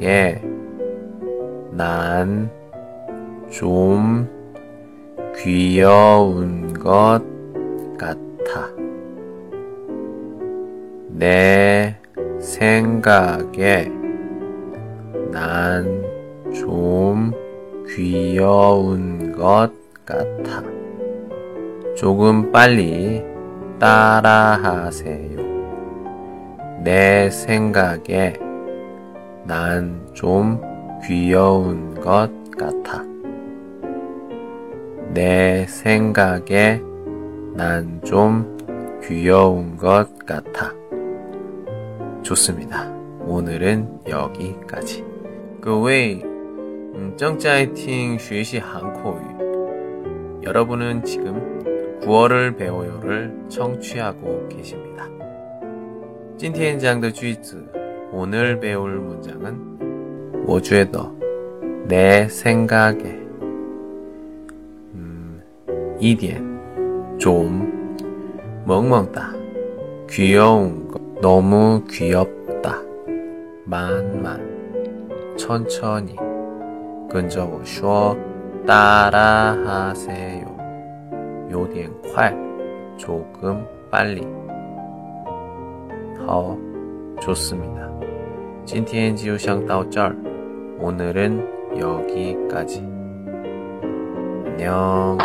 에난좀 귀여운 것 같아 내 생각에 난 좀 귀여운 것 같아. 조금 빨리 따라하세요. 내 생각에 난 좀 귀여운 것 같아. 내 생각에 난 좀 귀여운 것 같아. 좋습니다. 오늘은 여기까지. 各位嗯，正在听学习韩国语。여러분은지금9월을배워요를 청취하고 계십니다今天讲的句子， 오늘 배울 문장은 워주에더 내 생각에. 음, 이디엔 좀 멍멍다 귀여운 거 너무 귀엽다. 만만 천천히 근저고 쇼 따라하세요. 요디엔 콸 조금 빨리. 더, 좋습니다. 今天就想到这儿. 오늘은 여기까지. 안녕.